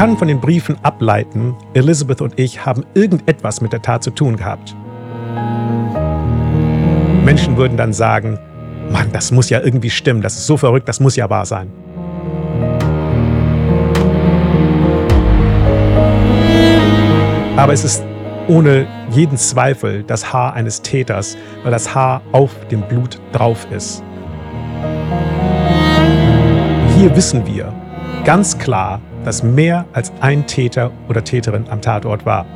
kann von den Briefen ableiten, Elizabeth und ich haben irgendetwas mit der Tat zu tun gehabt. Menschen würden dann sagen, Mann, das muss ja irgendwie stimmen, das ist so verrückt, das muss ja wahr sein. Aber es ist ohne jeden Zweifel das Haar eines Täters, weil das Haar auf dem Blut drauf ist. Hier wissen wir ganz klar, dass mehr als ein Täter oder Täterin am Tatort war.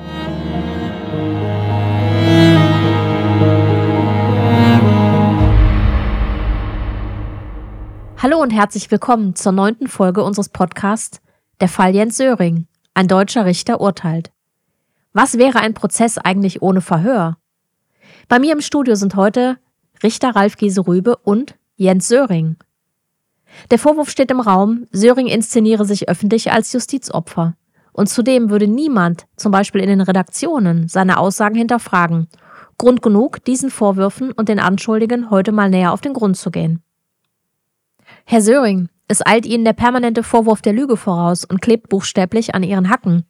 Hallo und herzlich willkommen zur neunten Folge unseres Podcasts Der Fall Jens Söring. Ein deutscher Richter urteilt. Was wäre ein Prozess eigentlich ohne Verhör? Bei mir im Studio sind heute Richter Ralf Giese-Rübe und Jens Söring. Der Vorwurf steht im Raum, Söring inszeniere sich öffentlich als Justizopfer. Und zudem würde niemand, zum Beispiel in den Redaktionen, seine Aussagen hinterfragen. Grund genug, diesen Vorwürfen und den Anschuldigen heute mal näher auf den Grund zu gehen. Herr Söring, es eilt Ihnen der permanente Vorwurf der Lüge voraus und klebt buchstäblich an Ihren Hacken.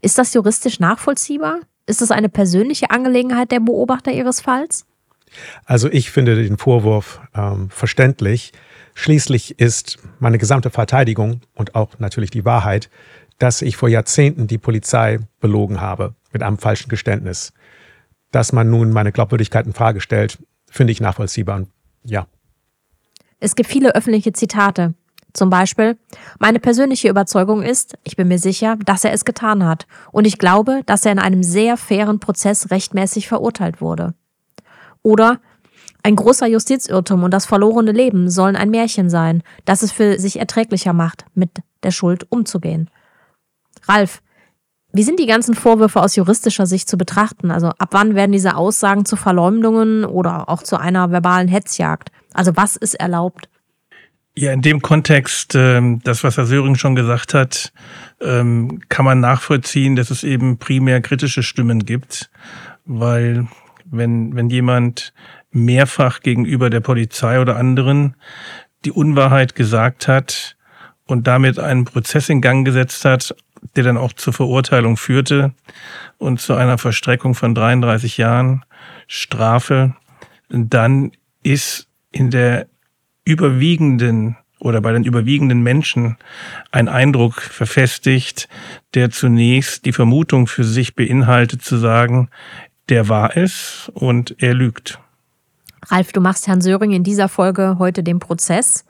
Ist das juristisch nachvollziehbar? Ist es eine persönliche Angelegenheit der Beobachter Ihres Falls? Also ich finde den Vorwurf ähm, verständlich. Schließlich ist meine gesamte Verteidigung und auch natürlich die Wahrheit, dass ich vor Jahrzehnten die Polizei belogen habe mit einem falschen Geständnis. Dass man nun meine Glaubwürdigkeit in Frage stellt, finde ich nachvollziehbar. Ja. Es gibt viele öffentliche Zitate. Zum Beispiel, meine persönliche Überzeugung ist, ich bin mir sicher, dass er es getan hat. Und ich glaube, dass er in einem sehr fairen Prozess rechtmäßig verurteilt wurde. Oder, ein großer Justizirrtum und das verlorene Leben sollen ein Märchen sein, das es für sich erträglicher macht, mit der Schuld umzugehen. Ralf, wie sind die ganzen Vorwürfe aus juristischer Sicht zu betrachten? Also ab wann werden diese Aussagen zu Verleumdungen oder auch zu einer verbalen Hetzjagd? Also was ist erlaubt? Ja, in dem Kontext, ähm, das, was Herr Söring schon gesagt hat, ähm, kann man nachvollziehen, dass es eben primär kritische Stimmen gibt, weil wenn, wenn jemand mehrfach gegenüber der Polizei oder anderen die Unwahrheit gesagt hat und damit einen Prozess in Gang gesetzt hat, der dann auch zur Verurteilung führte und zu einer Verstreckung von 33 Jahren Strafe, dann ist in der überwiegenden oder bei den überwiegenden Menschen ein Eindruck verfestigt, der zunächst die Vermutung für sich beinhaltet zu sagen, der war es und er lügt. Ralf, du machst Herrn Söring in dieser Folge heute den Prozess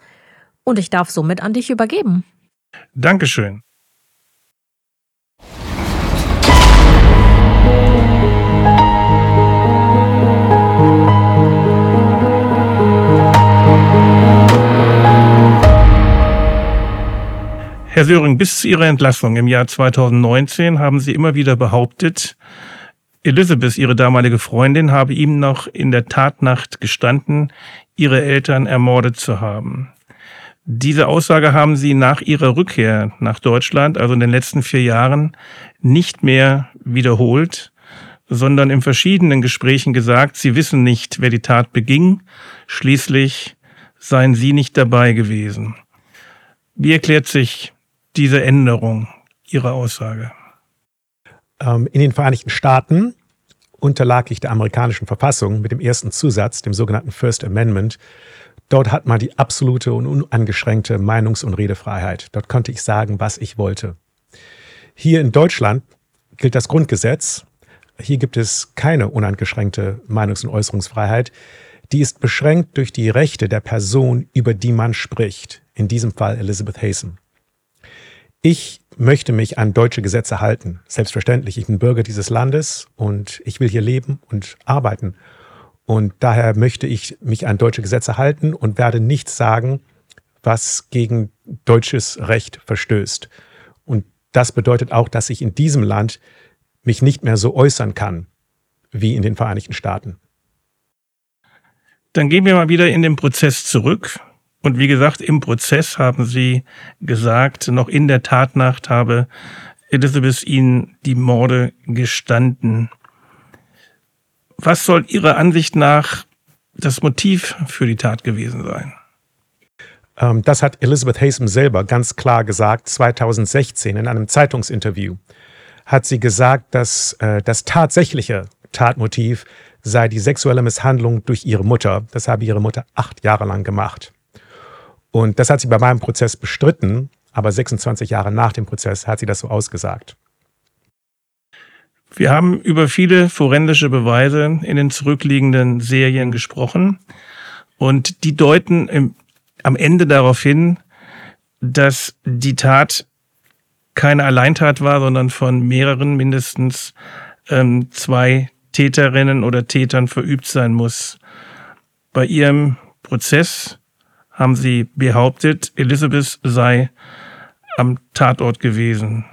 und ich darf somit an dich übergeben. Dankeschön. Herr Söring, bis zu Ihrer Entlassung im Jahr 2019 haben Sie immer wieder behauptet, Elizabeth, Ihre damalige Freundin, habe ihm noch in der Tatnacht gestanden, ihre Eltern ermordet zu haben. Diese Aussage haben Sie nach Ihrer Rückkehr nach Deutschland, also in den letzten vier Jahren, nicht mehr wiederholt, sondern in verschiedenen Gesprächen gesagt, Sie wissen nicht, wer die Tat beging. Schließlich seien Sie nicht dabei gewesen. Wie erklärt sich diese Änderung Ihrer Aussage? Ähm, in den Vereinigten Staaten unterlag ich der amerikanischen Verfassung mit dem ersten Zusatz, dem sogenannten First Amendment. Dort hat man die absolute und uneingeschränkte Meinungs- und Redefreiheit. Dort konnte ich sagen, was ich wollte. Hier in Deutschland gilt das Grundgesetz. Hier gibt es keine uneingeschränkte Meinungs- und Äußerungsfreiheit. Die ist beschränkt durch die Rechte der Person, über die man spricht. In diesem Fall Elizabeth Haysom. Ich möchte mich an deutsche Gesetze halten. Selbstverständlich, ich bin Bürger dieses Landes und ich will hier leben und arbeiten. Und daher möchte ich mich an deutsche Gesetze halten und werde nichts sagen, was gegen deutsches Recht verstößt. Und das bedeutet auch, dass ich in diesem Land mich nicht mehr so äußern kann wie in den Vereinigten Staaten. Dann gehen wir mal wieder in den Prozess zurück. Und wie gesagt, im Prozess haben sie gesagt, noch in der Tatnacht habe Elizabeth ihnen die Morde gestanden. Was soll Ihrer Ansicht nach das Motiv für die Tat gewesen sein? Ähm, das hat Elizabeth Hasem selber ganz klar gesagt, 2016 in einem Zeitungsinterview. Hat sie gesagt, dass äh, das tatsächliche Tatmotiv sei die sexuelle Misshandlung durch ihre Mutter. Das habe ihre Mutter acht Jahre lang gemacht. Und das hat sie bei meinem Prozess bestritten, aber 26 Jahre nach dem Prozess hat sie das so ausgesagt. Wir haben über viele forensische Beweise in den zurückliegenden Serien gesprochen und die deuten im, am Ende darauf hin, dass die Tat keine Alleintat war, sondern von mehreren, mindestens ähm, zwei Täterinnen oder Tätern verübt sein muss. Bei ihrem Prozess haben sie behauptet, Elizabeth sei am Tatort gewesen.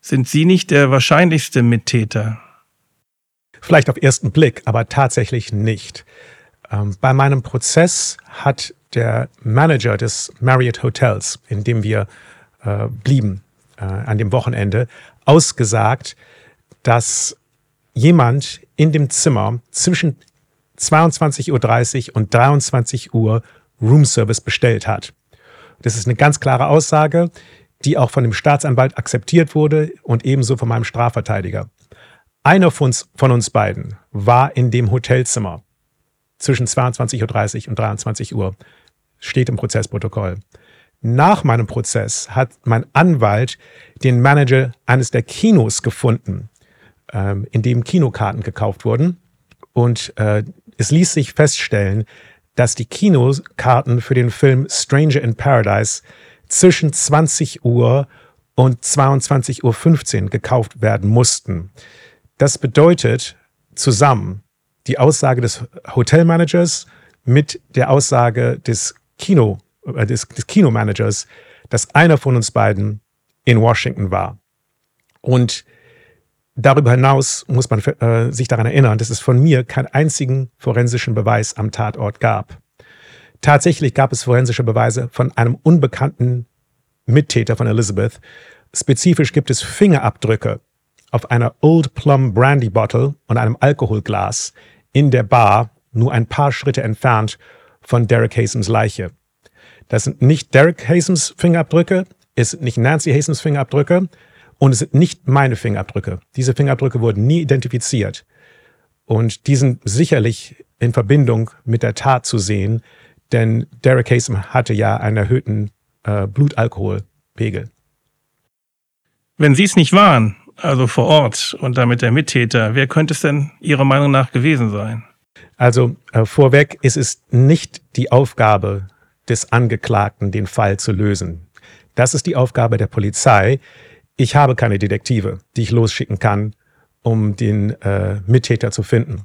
Sind Sie nicht der wahrscheinlichste Mittäter? Vielleicht auf ersten Blick, aber tatsächlich nicht. Ähm, bei meinem Prozess hat der Manager des Marriott Hotels, in dem wir äh, blieben äh, an dem Wochenende, ausgesagt, dass jemand in dem Zimmer zwischen 22.30 Uhr und 23 Uhr Roomservice bestellt hat. Das ist eine ganz klare Aussage, die auch von dem Staatsanwalt akzeptiert wurde und ebenso von meinem Strafverteidiger. Einer von uns, von uns beiden war in dem Hotelzimmer zwischen 22.30 Uhr und 23 Uhr. Steht im Prozessprotokoll. Nach meinem Prozess hat mein Anwalt den Manager eines der Kinos gefunden, ähm, in dem Kinokarten gekauft wurden. Und äh, es ließ sich feststellen, dass die Kinokarten für den Film Stranger in Paradise zwischen 20 Uhr und 22.15 Uhr gekauft werden mussten. Das bedeutet zusammen die Aussage des Hotelmanagers mit der Aussage des Kino, äh, des, des Kinomanagers, dass einer von uns beiden in Washington war. Und darüber hinaus muss man äh, sich daran erinnern, dass es von mir keinen einzigen forensischen Beweis am Tatort gab. Tatsächlich gab es forensische Beweise von einem unbekannten Mittäter von Elizabeth. Spezifisch gibt es Fingerabdrücke auf einer Old Plum Brandy Bottle und einem Alkoholglas in der Bar, nur ein paar Schritte entfernt von Derek Hasems Leiche. Das sind nicht Derek Hasems Fingerabdrücke, es sind nicht Nancy Hasems Fingerabdrücke und es sind nicht meine Fingerabdrücke. Diese Fingerabdrücke wurden nie identifiziert. Und die sind sicherlich in Verbindung mit der Tat zu sehen, denn Derek Hasem hatte ja einen erhöhten äh, Blutalkoholpegel. Wenn Sie es nicht waren, also vor Ort und damit der Mittäter, wer könnte es denn Ihrer Meinung nach gewesen sein? Also äh, vorweg ist es nicht die Aufgabe des Angeklagten, den Fall zu lösen. Das ist die Aufgabe der Polizei. Ich habe keine Detektive, die ich losschicken kann, um den äh, Mittäter zu finden.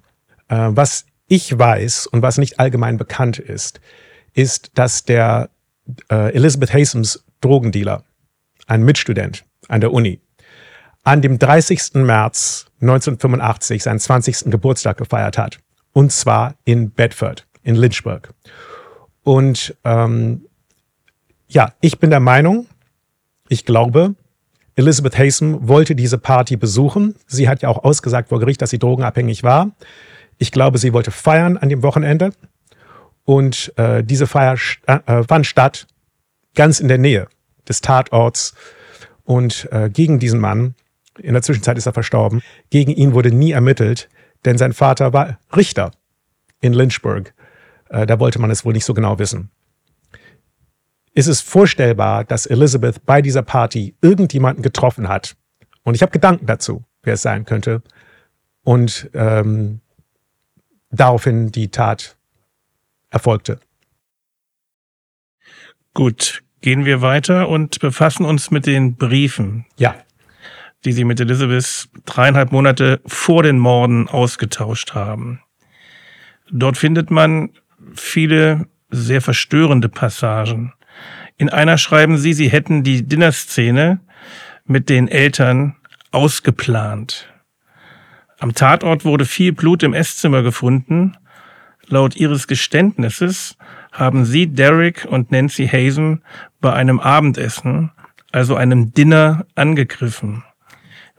Äh, was ich weiß und was nicht allgemein bekannt ist, ist, dass der äh, Elizabeth Hasems Drogendealer, ein Mitstudent an der Uni, an dem 30. März 1985 seinen 20. Geburtstag gefeiert hat. Und zwar in Bedford, in Lynchburg. Und ähm, ja, ich bin der Meinung, ich glaube, Elizabeth Hasem wollte diese Party besuchen. Sie hat ja auch ausgesagt vor Gericht, dass sie drogenabhängig war. Ich glaube, sie wollte feiern an dem Wochenende. Und äh, diese Feier äh, fand statt ganz in der Nähe des Tatorts. Und äh, gegen diesen Mann, in der Zwischenzeit ist er verstorben, gegen ihn wurde nie ermittelt, denn sein Vater war Richter in Lynchburg. Äh, da wollte man es wohl nicht so genau wissen. Ist es vorstellbar, dass Elizabeth bei dieser Party irgendjemanden getroffen hat? Und ich habe Gedanken dazu, wer es sein könnte. Und ähm, daraufhin die Tat erfolgte. Gut, gehen wir weiter und befassen uns mit den Briefen. Ja. Die Sie mit Elizabeth dreieinhalb Monate vor den Morden ausgetauscht haben. Dort findet man viele sehr verstörende Passagen. In einer schreiben Sie, Sie hätten die Dinnerszene mit den Eltern ausgeplant. Am Tatort wurde viel Blut im Esszimmer gefunden Laut ihres Geständnisses haben sie Derek und Nancy Hazen bei einem Abendessen, also einem Dinner, angegriffen.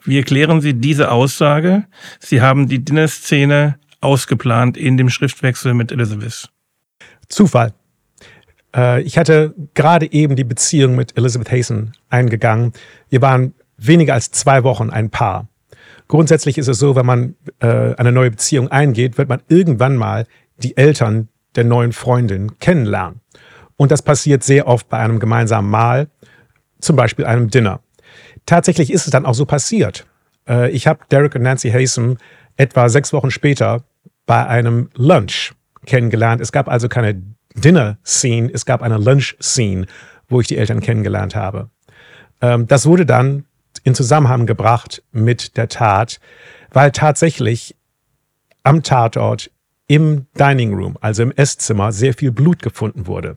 Wie erklären Sie diese Aussage? Sie haben die Dinner-Szene ausgeplant in dem Schriftwechsel mit Elizabeth. Zufall. Äh, ich hatte gerade eben die Beziehung mit Elizabeth Hazen eingegangen. Wir waren weniger als zwei Wochen ein Paar. Grundsätzlich ist es so, wenn man äh, eine neue Beziehung eingeht, wird man irgendwann mal die Eltern der neuen Freundin kennenlernen. Und das passiert sehr oft bei einem gemeinsamen Mahl, zum Beispiel einem Dinner. Tatsächlich ist es dann auch so passiert. Äh, ich habe Derek und Nancy Hasem etwa sechs Wochen später bei einem Lunch kennengelernt. Es gab also keine Dinner-Scene, es gab eine Lunch-Scene, wo ich die Eltern kennengelernt habe. Ähm, das wurde dann in Zusammenhang gebracht mit der Tat, weil tatsächlich am Tatort im Dining Room, also im Esszimmer, sehr viel Blut gefunden wurde.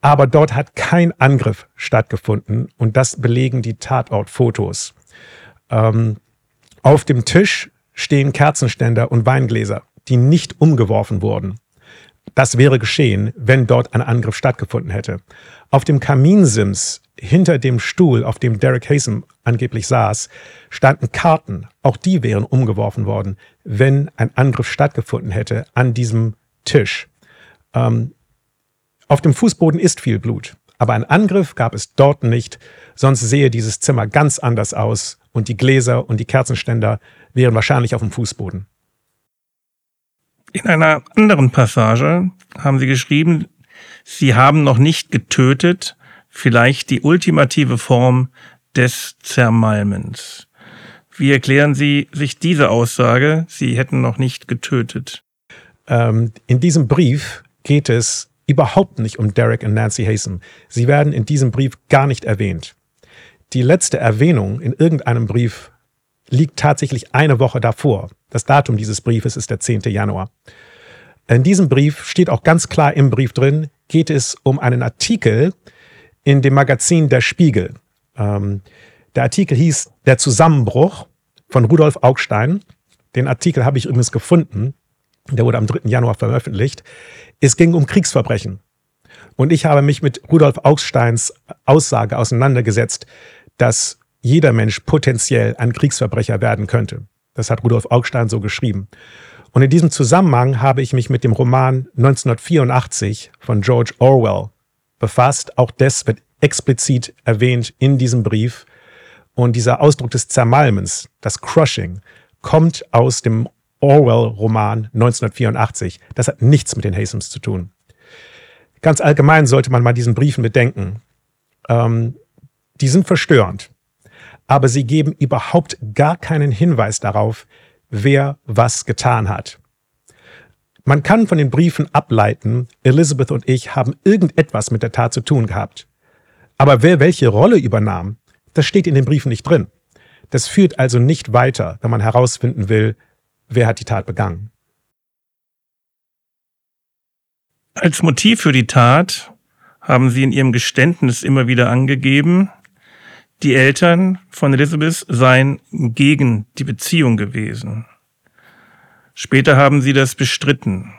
Aber dort hat kein Angriff stattgefunden und das belegen die Tatortfotos. Ähm, auf dem Tisch stehen Kerzenständer und Weingläser, die nicht umgeworfen wurden. Das wäre geschehen, wenn dort ein Angriff stattgefunden hätte. Auf dem Kaminsims hinter dem Stuhl, auf dem Derek Hasem angeblich saß, standen Karten. Auch die wären umgeworfen worden, wenn ein Angriff stattgefunden hätte an diesem Tisch. Ähm, auf dem Fußboden ist viel Blut, aber ein Angriff gab es dort nicht, sonst sehe dieses Zimmer ganz anders aus und die Gläser und die Kerzenständer wären wahrscheinlich auf dem Fußboden. In einer anderen Passage haben Sie geschrieben, Sie haben noch nicht getötet, vielleicht die ultimative Form des Zermalmens. Wie erklären Sie sich diese Aussage, Sie hätten noch nicht getötet? Ähm, in diesem Brief geht es überhaupt nicht um Derek und Nancy Hasem. Sie werden in diesem Brief gar nicht erwähnt. Die letzte Erwähnung in irgendeinem Brief liegt tatsächlich eine Woche davor. Das Datum dieses Briefes ist der 10. Januar. In diesem Brief steht auch ganz klar im Brief drin, geht es um einen Artikel in dem Magazin Der Spiegel. Ähm, der Artikel hieß Der Zusammenbruch von Rudolf Augstein. Den Artikel habe ich übrigens gefunden. Der wurde am 3. Januar veröffentlicht. Es ging um Kriegsverbrechen. Und ich habe mich mit Rudolf Augsteins Aussage auseinandergesetzt, dass jeder Mensch potenziell ein Kriegsverbrecher werden könnte. Das hat Rudolf Augstein so geschrieben. Und in diesem Zusammenhang habe ich mich mit dem Roman 1984 von George Orwell befasst. Auch das wird explizit erwähnt in diesem Brief. Und dieser Ausdruck des Zermalmens, das Crushing, kommt aus dem Orwell-Roman 1984. Das hat nichts mit den Hasems zu tun. Ganz allgemein sollte man mal diesen Briefen bedenken. Ähm, die sind verstörend, aber sie geben überhaupt gar keinen Hinweis darauf, wer was getan hat. Man kann von den Briefen ableiten, Elizabeth und ich haben irgendetwas mit der Tat zu tun gehabt. Aber wer welche Rolle übernahm, das steht in den Briefen nicht drin. Das führt also nicht weiter, wenn man herausfinden will, wer hat die Tat begangen. Als Motiv für die Tat haben Sie in Ihrem Geständnis immer wieder angegeben, die Eltern von Elizabeth seien gegen die Beziehung gewesen. Später haben sie das bestritten.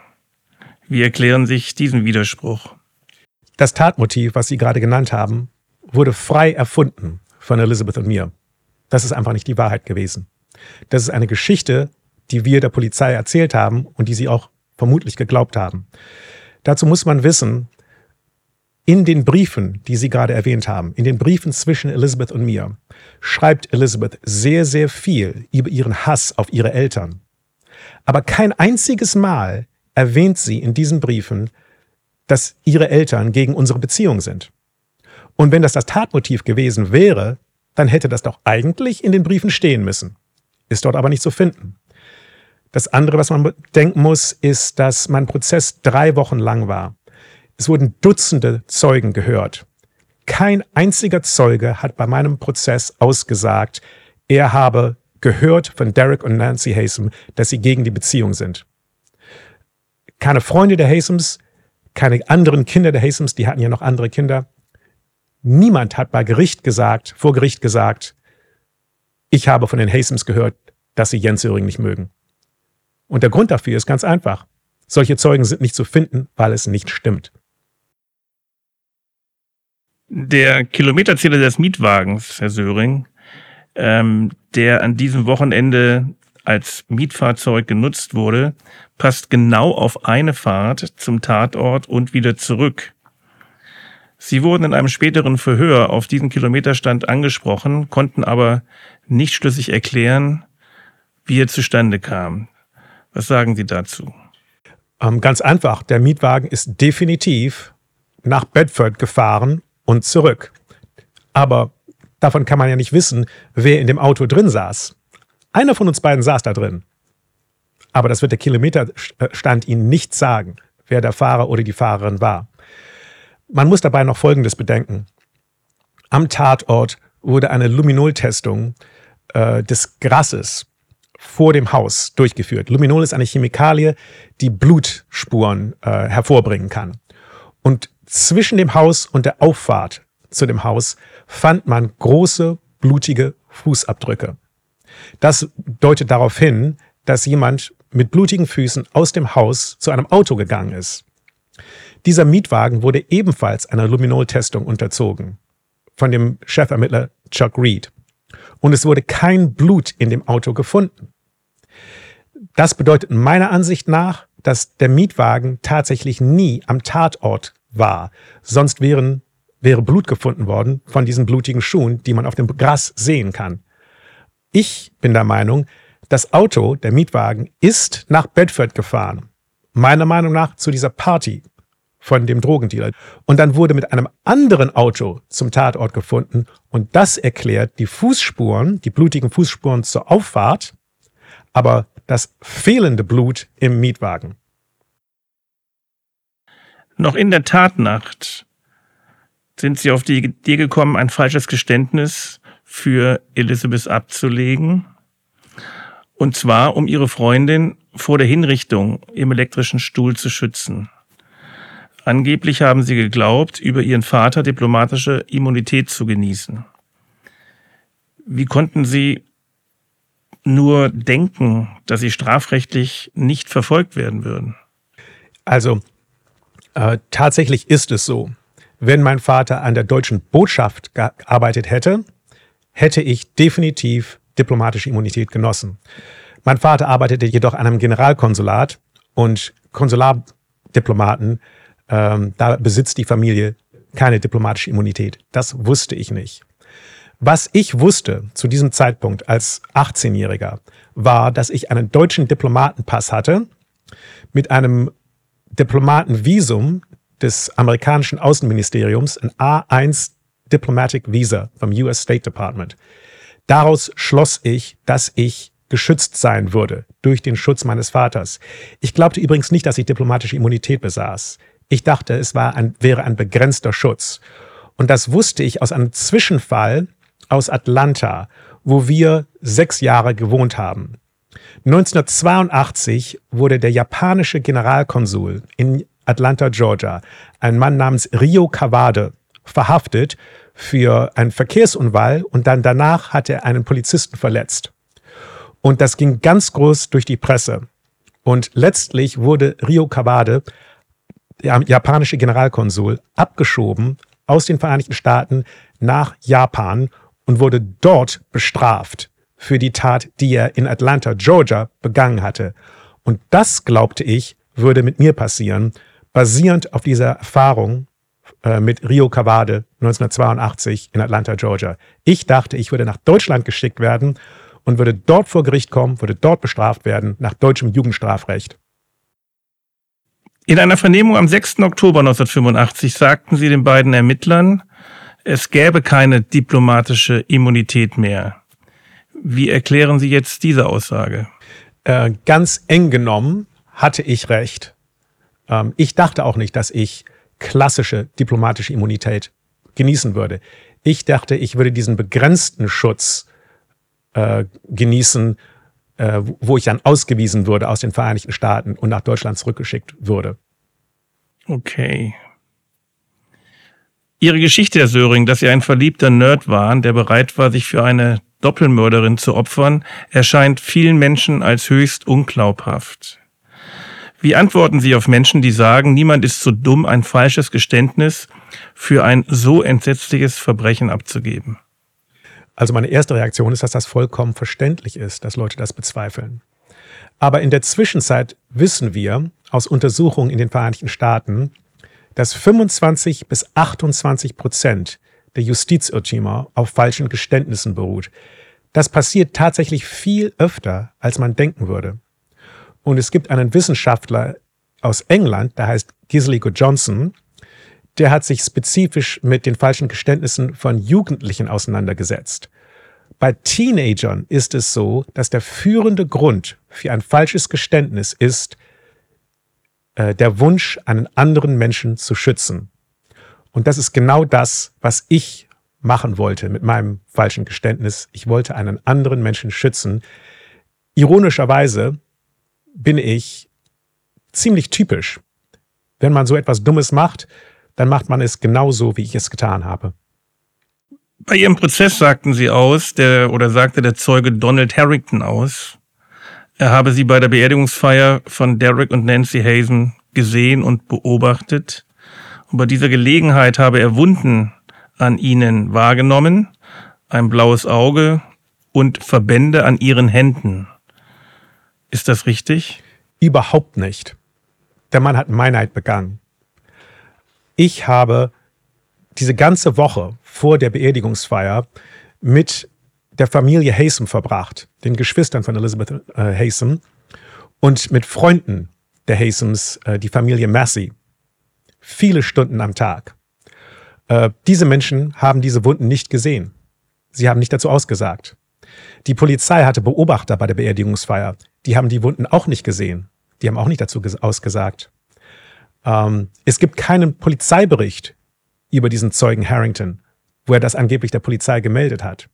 Wie erklären sich diesen Widerspruch? Das Tatmotiv, was Sie gerade genannt haben, wurde frei erfunden von Elizabeth und mir. Das ist einfach nicht die Wahrheit gewesen. Das ist eine Geschichte, die wir der Polizei erzählt haben und die sie auch vermutlich geglaubt haben. Dazu muss man wissen, in den Briefen, die Sie gerade erwähnt haben, in den Briefen zwischen Elizabeth und mir, schreibt Elizabeth sehr, sehr viel über ihren Hass auf ihre Eltern. Aber kein einziges Mal erwähnt sie in diesen Briefen, dass ihre Eltern gegen unsere Beziehung sind. Und wenn das das Tatmotiv gewesen wäre, dann hätte das doch eigentlich in den Briefen stehen müssen. Ist dort aber nicht zu finden. Das andere, was man denken muss, ist, dass mein Prozess drei Wochen lang war. Es wurden Dutzende Zeugen gehört. Kein einziger Zeuge hat bei meinem Prozess ausgesagt, er habe gehört von Derek und Nancy Hasem, dass sie gegen die Beziehung sind. Keine Freunde der Hasems, keine anderen Kinder der Hasems, die hatten ja noch andere Kinder. Niemand hat bei Gericht gesagt, vor Gericht gesagt, ich habe von den Hasems gehört, dass sie Jens Söring nicht mögen. Und der Grund dafür ist ganz einfach. Solche Zeugen sind nicht zu finden, weil es nicht stimmt. Der Kilometerzähler des Mietwagens, Herr Söring, ähm, der an diesem Wochenende als Mietfahrzeug genutzt wurde, passt genau auf eine Fahrt zum Tatort und wieder zurück. Sie wurden in einem späteren Verhör auf diesen Kilometerstand angesprochen, konnten aber nicht schlüssig erklären, wie er zustande kam. Was sagen Sie dazu? Ähm, ganz einfach, der Mietwagen ist definitiv nach Bedford gefahren und zurück. Aber davon kann man ja nicht wissen, wer in dem Auto drin saß. Einer von uns beiden saß da drin. Aber das wird der Kilometerstand Ihnen nicht sagen, wer der Fahrer oder die Fahrerin war. Man muss dabei noch Folgendes bedenken. Am Tatort wurde eine Luminol-Testung äh, des Grasses vor dem Haus durchgeführt. Luminol ist eine Chemikalie, die Blutspuren äh, hervorbringen kann. Und zwischen dem Haus und der Auffahrt zu dem Haus fand man große, blutige Fußabdrücke. Das deutet darauf hin, dass jemand mit blutigen Füßen aus dem Haus zu einem Auto gegangen ist. Dieser Mietwagen wurde ebenfalls einer Luminol-Testung unterzogen von dem Chefermittler Chuck Reed. Und es wurde kein Blut in dem Auto gefunden. Das bedeutet meiner Ansicht nach, dass der Mietwagen tatsächlich nie am Tatort war. Sonst wären, wäre Blut gefunden worden von diesen blutigen Schuhen, die man auf dem Gras sehen kann. Ich bin der Meinung, das Auto, der Mietwagen, ist nach Bedford gefahren. Meiner Meinung nach zu dieser Party von dem Drogendealer. Und dann wurde mit einem anderen Auto zum Tatort gefunden und das erklärt die Fußspuren, die blutigen Fußspuren zur Auffahrt, aber das fehlende Blut im Mietwagen. Noch in der Tatnacht sind Sie auf die Idee gekommen, ein falsches Geständnis für Elizabeth abzulegen. Und zwar, um ihre Freundin vor der Hinrichtung im elektrischen Stuhl zu schützen. Angeblich haben sie geglaubt, über ihren Vater diplomatische Immunität zu genießen. Wie konnten sie nur denken, dass sie strafrechtlich nicht verfolgt werden würden? Also äh, tatsächlich ist es so. Wenn mein Vater an der deutschen Botschaft gearbeitet hätte, hätte ich definitiv diplomatische Immunität genossen. Mein Vater arbeitete jedoch an einem Generalkonsulat und Konsulardiplomaten, ähm, da besitzt die Familie keine diplomatische Immunität. Das wusste ich nicht. Was ich wusste zu diesem Zeitpunkt als 18-Jähriger, war, dass ich einen deutschen Diplomatenpass hatte mit einem Diplomatenvisum des amerikanischen Außenministeriums, ein A1 Diplomatic Visa vom US State Department. Daraus schloss ich, dass ich geschützt sein würde durch den Schutz meines Vaters. Ich glaubte übrigens nicht, dass ich diplomatische Immunität besaß. Ich dachte, es war ein, wäre ein begrenzter Schutz. Und das wusste ich aus einem Zwischenfall aus Atlanta, wo wir sechs Jahre gewohnt haben. 1982 wurde der japanische Generalkonsul in Atlanta, Georgia, ein Mann namens Rio Kawade, verhaftet für einen Verkehrsunfall und dann danach hat er einen Polizisten verletzt. Und das ging ganz groß durch die Presse. Und letztlich wurde Rio Kawade, der japanische Generalkonsul, abgeschoben aus den Vereinigten Staaten nach Japan und wurde dort bestraft für die Tat, die er in Atlanta, Georgia begangen hatte. Und das, glaubte ich, würde mit mir passieren, basierend auf dieser Erfahrung äh, mit Rio Cavade 1982 in Atlanta, Georgia. Ich dachte, ich würde nach Deutschland geschickt werden und würde dort vor Gericht kommen, würde dort bestraft werden nach deutschem Jugendstrafrecht. In einer Vernehmung am 6. Oktober 1985 sagten sie den beiden Ermittlern, es gäbe keine diplomatische Immunität mehr. Wie erklären Sie jetzt diese Aussage? Äh, ganz eng genommen hatte ich recht. Ähm, ich dachte auch nicht, dass ich klassische diplomatische Immunität genießen würde. Ich dachte, ich würde diesen begrenzten Schutz äh, genießen, äh, wo ich dann ausgewiesen würde aus den Vereinigten Staaten und nach Deutschland zurückgeschickt würde. Okay. Ihre Geschichte, Herr Söring, dass Sie ein verliebter Nerd waren, der bereit war, sich für eine Doppelmörderin zu opfern, erscheint vielen Menschen als höchst unglaubhaft. Wie antworten Sie auf Menschen, die sagen, niemand ist so dumm, ein falsches Geständnis für ein so entsetzliches Verbrechen abzugeben? Also meine erste Reaktion ist, dass das vollkommen verständlich ist, dass Leute das bezweifeln. Aber in der Zwischenzeit wissen wir aus Untersuchungen in den Vereinigten Staaten, dass 25 bis 28 Prozent der Justizirrtümer auf falschen Geständnissen beruht. Das passiert tatsächlich viel öfter, als man denken würde. Und es gibt einen Wissenschaftler aus England, der heißt Gislico Johnson, der hat sich spezifisch mit den falschen Geständnissen von Jugendlichen auseinandergesetzt. Bei Teenagern ist es so, dass der führende Grund für ein falsches Geständnis ist äh, der Wunsch, einen anderen Menschen zu schützen. Und das ist genau das, was ich machen wollte mit meinem falschen Geständnis. Ich wollte einen anderen Menschen schützen. Ironischerweise bin ich ziemlich typisch. Wenn man so etwas Dummes macht, dann macht man es genauso, wie ich es getan habe. Bei Ihrem Prozess sagten Sie aus, der oder sagte der Zeuge Donald Harrington aus, er habe Sie bei der Beerdigungsfeier von Derek und Nancy Hazen gesehen und beobachtet. Und bei dieser Gelegenheit habe er Wunden an ihnen wahrgenommen, ein blaues Auge und Verbände an ihren Händen. Ist das richtig? Überhaupt nicht. Der Mann hat Meinheit begangen. Ich habe diese ganze Woche vor der Beerdigungsfeier mit der Familie Haysom verbracht, den Geschwistern von Elizabeth äh, Haysom und mit Freunden der Haysoms, äh, die Familie Massey. Viele Stunden am Tag. Äh, diese Menschen haben diese Wunden nicht gesehen. Sie haben nicht dazu ausgesagt. Die Polizei hatte Beobachter bei der Beerdigungsfeier. Die haben die Wunden auch nicht gesehen. Die haben auch nicht dazu ausgesagt. Ähm, es gibt keinen Polizeibericht über diesen Zeugen Harrington, wo er das angeblich der Polizei gemeldet hat.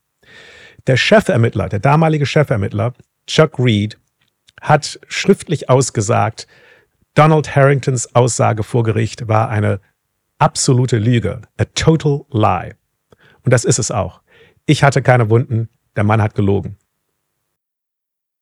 Der Chefermittler, der damalige Chefermittler, Chuck Reed, hat schriftlich ausgesagt, Donald Harringtons Aussage vor Gericht war eine absolute Lüge, a total lie. Und das ist es auch. Ich hatte keine Wunden, der Mann hat gelogen.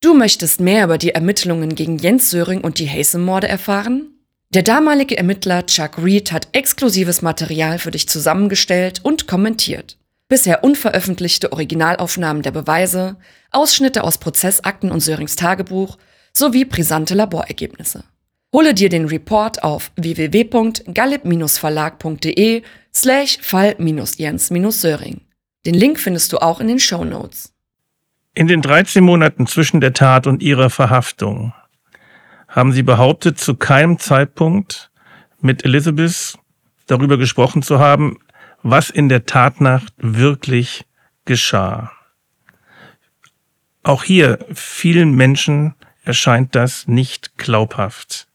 Du möchtest mehr über die Ermittlungen gegen Jens Söring und die Hazen-Morde erfahren? Der damalige Ermittler Chuck Reed hat exklusives Material für dich zusammengestellt und kommentiert. Bisher unveröffentlichte Originalaufnahmen der Beweise, Ausschnitte aus Prozessakten und Sörings Tagebuch sowie brisante Laborergebnisse. Hole dir den Report auf www.gallip-verlag.de slash fall-jens-söring. Den Link findest du auch in den Show. In den 13 Monaten zwischen der Tat und ihrer Verhaftung haben sie behauptet, zu keinem Zeitpunkt mit Elizabeth darüber gesprochen zu haben, was in der Tatnacht wirklich geschah. Auch hier vielen Menschen erscheint das nicht glaubhaft.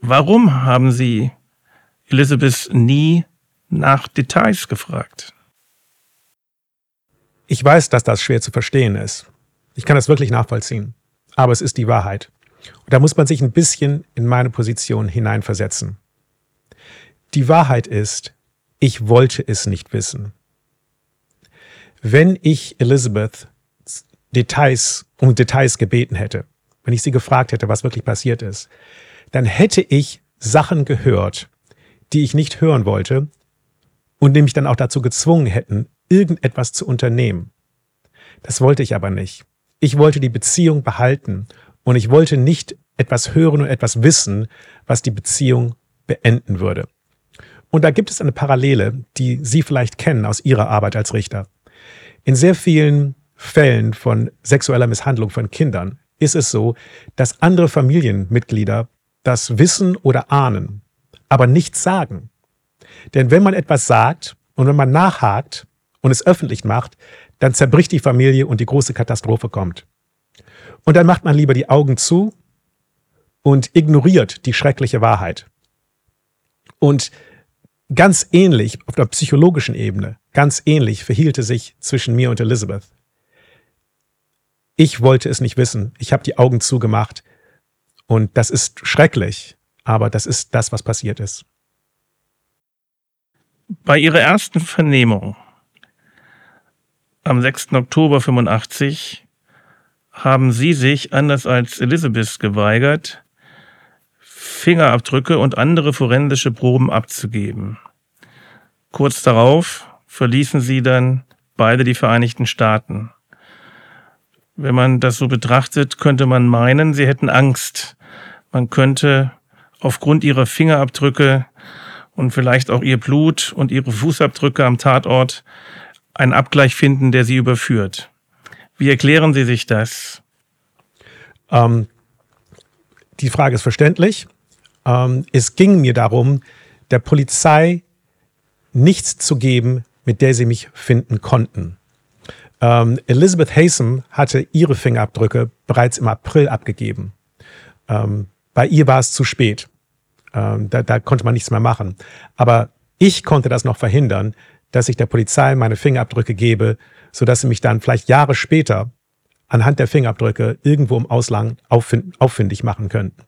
Warum haben Sie Elizabeth nie nach Details gefragt? Ich weiß, dass das schwer zu verstehen ist. Ich kann das wirklich nachvollziehen. Aber es ist die Wahrheit. Und da muss man sich ein bisschen in meine Position hineinversetzen. Die Wahrheit ist, ich wollte es nicht wissen. Wenn ich Elizabeth Details um Details gebeten hätte, wenn ich sie gefragt hätte, was wirklich passiert ist, dann hätte ich Sachen gehört, die ich nicht hören wollte und die mich dann auch dazu gezwungen hätten, irgendetwas zu unternehmen. Das wollte ich aber nicht. Ich wollte die Beziehung behalten und ich wollte nicht etwas hören und etwas wissen, was die Beziehung beenden würde. Und da gibt es eine Parallele, die Sie vielleicht kennen aus Ihrer Arbeit als Richter. In sehr vielen Fällen von sexueller Misshandlung von Kindern ist es so, dass andere Familienmitglieder das wissen oder ahnen, aber nichts sagen. Denn wenn man etwas sagt und wenn man nachhakt und es öffentlich macht, dann zerbricht die Familie und die große Katastrophe kommt. Und dann macht man lieber die Augen zu und ignoriert die schreckliche Wahrheit. Und ganz ähnlich auf der psychologischen Ebene, ganz ähnlich verhielte sich zwischen mir und Elizabeth. Ich wollte es nicht wissen. Ich habe die Augen zugemacht. Und das ist schrecklich, aber das ist das, was passiert ist. Bei ihrer ersten Vernehmung am 6. Oktober 85 haben sie sich, anders als Elizabeth, geweigert, Fingerabdrücke und andere forensische Proben abzugeben. Kurz darauf verließen sie dann beide die Vereinigten Staaten. Wenn man das so betrachtet, könnte man meinen, sie hätten Angst. Man könnte aufgrund ihrer Fingerabdrücke und vielleicht auch ihr Blut und ihre Fußabdrücke am Tatort einen Abgleich finden, der sie überführt. Wie erklären Sie sich das? Ähm, die Frage ist verständlich. Ähm, es ging mir darum, der Polizei nichts zu geben, mit der sie mich finden konnten. Ähm, Elizabeth Haysom hatte ihre Fingerabdrücke bereits im April abgegeben. Ähm, bei ihr war es zu spät. Ähm, da, da konnte man nichts mehr machen. Aber ich konnte das noch verhindern, dass ich der Polizei meine Fingerabdrücke gebe, sodass sie mich dann vielleicht Jahre später anhand der Fingerabdrücke irgendwo im Ausland auffind, auffindig machen könnten.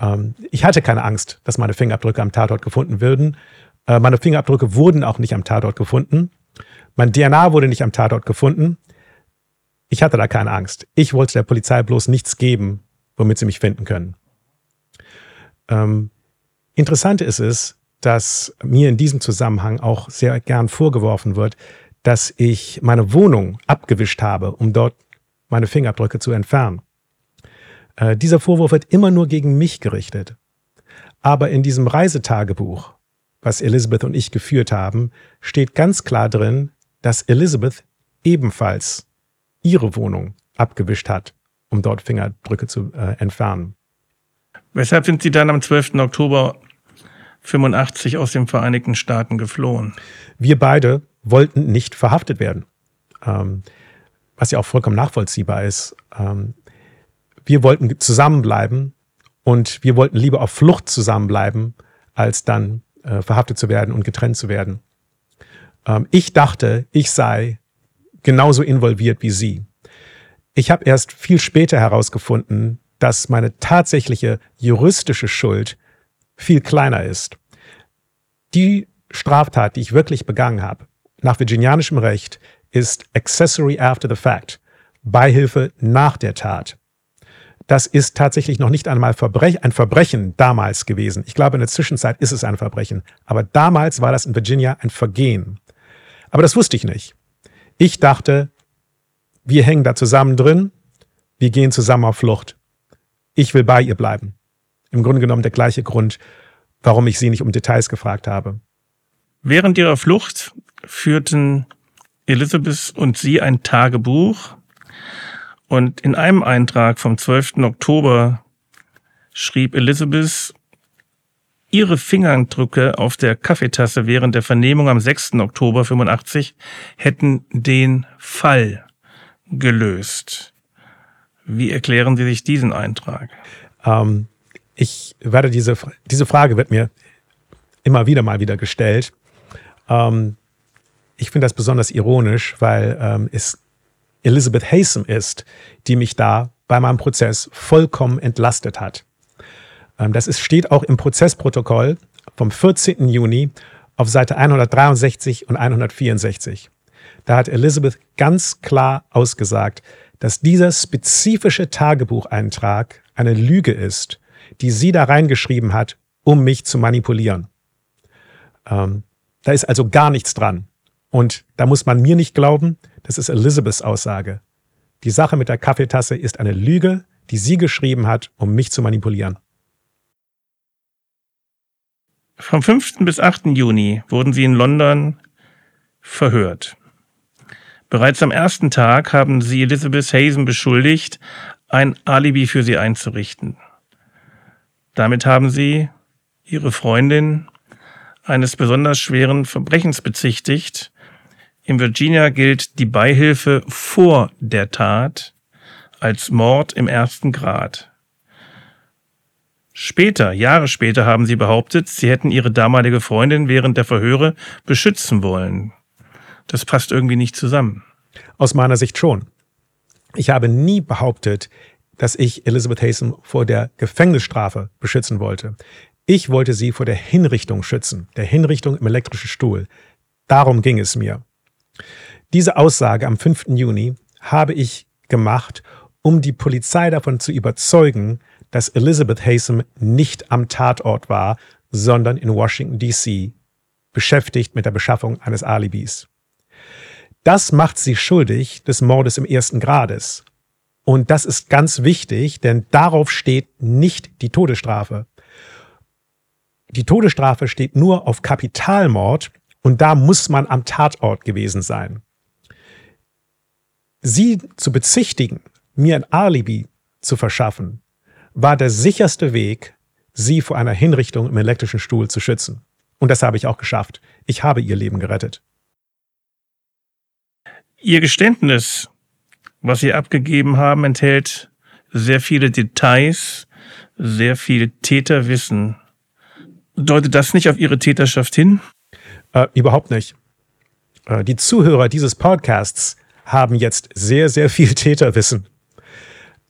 Ähm, ich hatte keine Angst, dass meine Fingerabdrücke am Tatort gefunden würden. Äh, meine Fingerabdrücke wurden auch nicht am Tatort gefunden. Mein DNA wurde nicht am Tatort gefunden. Ich hatte da keine Angst. Ich wollte der Polizei bloß nichts geben, womit sie mich finden können. Ähm, interessant ist es, dass mir in diesem Zusammenhang auch sehr gern vorgeworfen wird, dass ich meine Wohnung abgewischt habe, um dort meine Fingerabdrücke zu entfernen. Äh, dieser Vorwurf wird immer nur gegen mich gerichtet. Aber in diesem Reisetagebuch, was Elizabeth und ich geführt haben, steht ganz klar drin, dass Elizabeth ebenfalls ihre Wohnung abgewischt hat, um dort Fingerdrücke zu äh, entfernen. Weshalb sind Sie dann am 12. Oktober 85 aus den Vereinigten Staaten geflohen? Wir beide wollten nicht verhaftet werden, ähm, was ja auch vollkommen nachvollziehbar ist. Ähm, wir wollten zusammenbleiben und wir wollten lieber auf Flucht zusammenbleiben, als dann äh, verhaftet zu werden und getrennt zu werden. Ähm, ich dachte, ich sei genauso involviert wie sie. Ich habe erst viel später herausgefunden, dass meine tatsächliche juristische Schuld viel kleiner ist. Die Straftat, die ich wirklich begangen habe, nach virginianischem Recht, ist Accessory after the fact, Beihilfe nach der Tat. Das ist tatsächlich noch nicht einmal Verbrech ein Verbrechen damals gewesen. Ich glaube, in der Zwischenzeit ist es ein Verbrechen. Aber damals war das in Virginia ein Vergehen. Aber das wusste ich nicht. Ich dachte, wir hängen da zusammen drin, wir gehen zusammen auf Flucht. Ich will bei ihr bleiben. Im Grunde genommen der gleiche Grund, warum ich sie nicht um Details gefragt habe. Während ihrer Flucht führten Elizabeth und sie ein Tagebuch und in einem Eintrag vom 12. Oktober schrieb Elizabeth, Ihre Fingerabdrücke auf der Kaffeetasse während der Vernehmung am 6. Oktober 85 hätten den Fall gelöst. Wie erklären Sie sich diesen Eintrag? Ähm, ich werde diese, diese Frage wird mir immer wieder mal wieder gestellt. Ähm, ich finde das besonders ironisch, weil ähm, es Elizabeth Haysom ist, die mich da bei meinem Prozess vollkommen entlastet hat. Ähm, das ist, steht auch im Prozessprotokoll vom 14. Juni auf Seite 163 und 164. Da hat Elizabeth ganz klar ausgesagt, dass dieser spezifische Tagebucheintrag eine Lüge ist, die sie da reingeschrieben hat, um mich zu manipulieren. Ähm, da ist also gar nichts dran. Und da muss man mir nicht glauben, das ist Elizabeths Aussage. Die Sache mit der Kaffeetasse ist eine Lüge, die sie geschrieben hat, um mich zu manipulieren. Vom 5. bis 8. Juni wurden sie in London verhört. Bereits am ersten Tag haben sie Elizabeth Hazen beschuldigt, ein Alibi für sie einzurichten. Damit haben sie ihre Freundin eines besonders schweren Verbrechens bezichtigt. In Virginia gilt die Beihilfe vor der Tat als Mord im ersten Grad. Später, Jahre später, haben sie behauptet, sie hätten ihre damalige Freundin während der Verhöre beschützen wollen. Das passt irgendwie nicht zusammen. Aus meiner Sicht schon. Ich habe nie behauptet, dass ich Elizabeth Haysom vor der Gefängnisstrafe beschützen wollte. Ich wollte sie vor der Hinrichtung schützen, der Hinrichtung im elektrischen Stuhl. Darum ging es mir. Diese Aussage am 5. Juni habe ich gemacht, um die Polizei davon zu überzeugen, dass Elizabeth Haysom nicht am Tatort war, sondern in Washington, D.C., beschäftigt mit der Beschaffung eines Alibis. Das macht sie schuldig des Mordes im ersten Grades. Und das ist ganz wichtig, denn darauf steht nicht die Todesstrafe. die Todesstrafe steht nur auf Kapitalmord und da muss man am Tatort gewesen sein. Sie zu bezichtigen, mir ein Alibi zu verschaffen, war der sicherste Weg, sie vor einer Hinrichtung im elektrischen Stuhl zu schützen. Und das habe ich auch geschafft. Ich habe ihr Leben gerettet. Ihr Geständnis, was Sie abgegeben haben, enthält sehr viele Details, sehr viel Täterwissen. Deutet das nicht auf Ihre Täterschaft hin? Äh, überhaupt nicht. Äh, die Zuhörer dieses Podcasts haben jetzt sehr, sehr viel Täterwissen.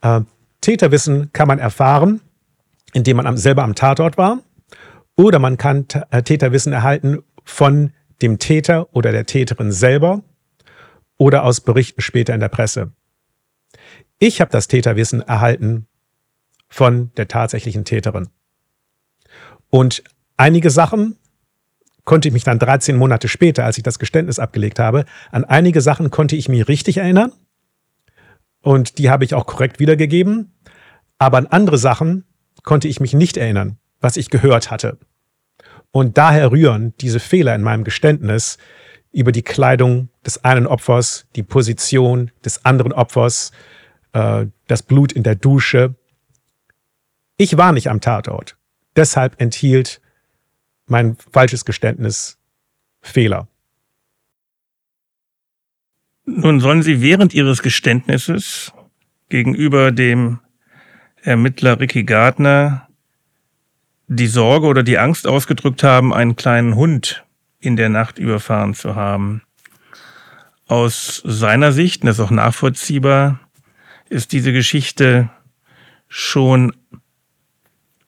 Äh, Täterwissen kann man erfahren, indem man selber am Tatort war, oder man kann äh, Täterwissen erhalten von dem Täter oder der Täterin selber oder aus Berichten später in der Presse. Ich habe das Täterwissen erhalten von der tatsächlichen Täterin. Und einige Sachen konnte ich mich dann 13 Monate später, als ich das Geständnis abgelegt habe, an einige Sachen konnte ich mich richtig erinnern. Und die habe ich auch korrekt wiedergegeben. Aber an andere Sachen konnte ich mich nicht erinnern, was ich gehört hatte. Und daher rühren diese Fehler in meinem Geständnis, über die Kleidung des einen Opfers, die Position des anderen Opfers, äh, das Blut in der Dusche. Ich war nicht am Tatort. Deshalb enthielt mein falsches Geständnis Fehler. Nun sollen Sie während Ihres Geständnisses gegenüber dem Ermittler Ricky Gardner die Sorge oder die Angst ausgedrückt haben, einen kleinen Hund in der Nacht überfahren zu haben. Aus seiner Sicht, und das ist auch nachvollziehbar, ist diese Geschichte schon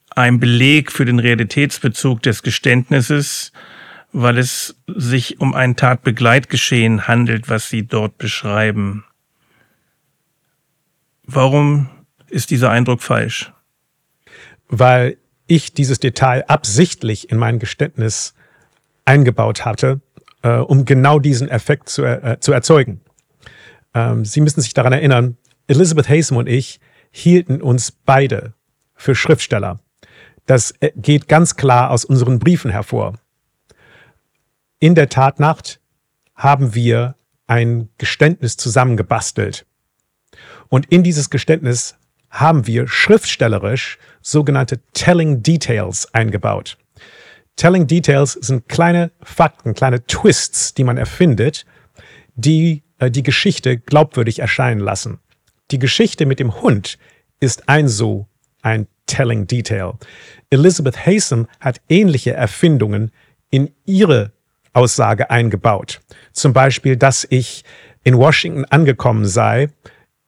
ein Beleg für den Realitätsbezug des Geständnisses, weil es sich um ein Tatbegleitgeschehen handelt, was Sie dort beschreiben. Warum ist dieser Eindruck falsch? Weil ich dieses Detail absichtlich in mein Geständnis eingebaut hatte, äh, um genau diesen Effekt zu, äh, zu erzeugen. Ähm, Sie müssen sich daran erinnern, Elizabeth Hasem und ich hielten uns beide für Schriftsteller. Das äh, geht ganz klar aus unseren Briefen hervor. In der Tatnacht haben wir ein Geständnis zusammengebastelt. Und in dieses Geständnis haben wir schriftstellerisch sogenannte Telling Details eingebaut. Telling Details sind kleine Fakten, kleine Twists, die man erfindet, die äh, die Geschichte glaubwürdig erscheinen lassen. Die Geschichte mit dem Hund ist ein so ein Telling Detail. Elizabeth Hasem hat ähnliche Erfindungen in ihre Aussage eingebaut. Zum Beispiel, dass ich in Washington angekommen sei,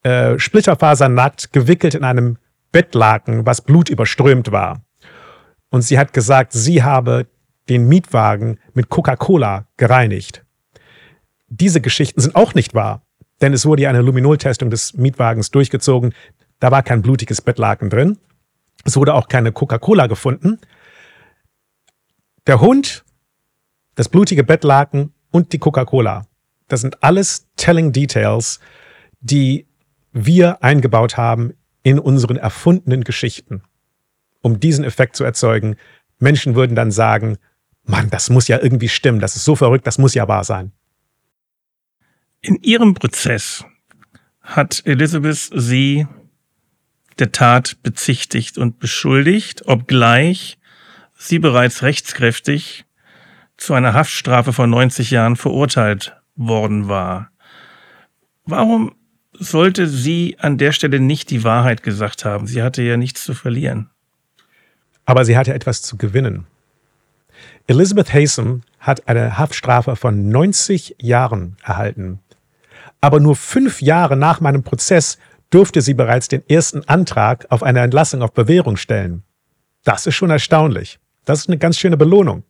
äh, splitterfasernackt, gewickelt in einem Bettlaken, was blutüberströmt war. Und sie hat gesagt, sie habe den Mietwagen mit Coca-Cola gereinigt. Diese Geschichten sind auch nicht wahr, denn es wurde ja eine Luminol-Testung des Mietwagens durchgezogen. Da war kein blutiges Bettlaken drin. Es wurde auch keine Coca-Cola gefunden. Der Hund, das blutige Bettlaken und die Coca-Cola. Das sind alles Telling Details, die wir eingebaut haben in unseren erfundenen Geschichten, um diesen Effekt zu erzeugen. Menschen würden dann sagen, Mann, das muss ja irgendwie stimmen, das ist so verrückt, das muss ja wahr sein. In ihrem Prozess hat Elizabeth sie der Tat bezichtigt und beschuldigt, obgleich sie bereits rechtskräftig zu einer Haftstrafe von 90 Jahren verurteilt worden war. Warum sollte sie an der Stelle nicht die Wahrheit gesagt haben? Sie hatte ja nichts zu verlieren. Aber sie hatte etwas zu gewinnen. Elizabeth Hasem hat eine Haftstrafe von 90 Jahren erhalten. Aber nur fünf Jahre nach meinem Prozess durfte sie bereits den ersten Antrag auf eine Entlassung auf Bewährung stellen. Das ist schon erstaunlich. Das ist eine ganz schöne Belohnung.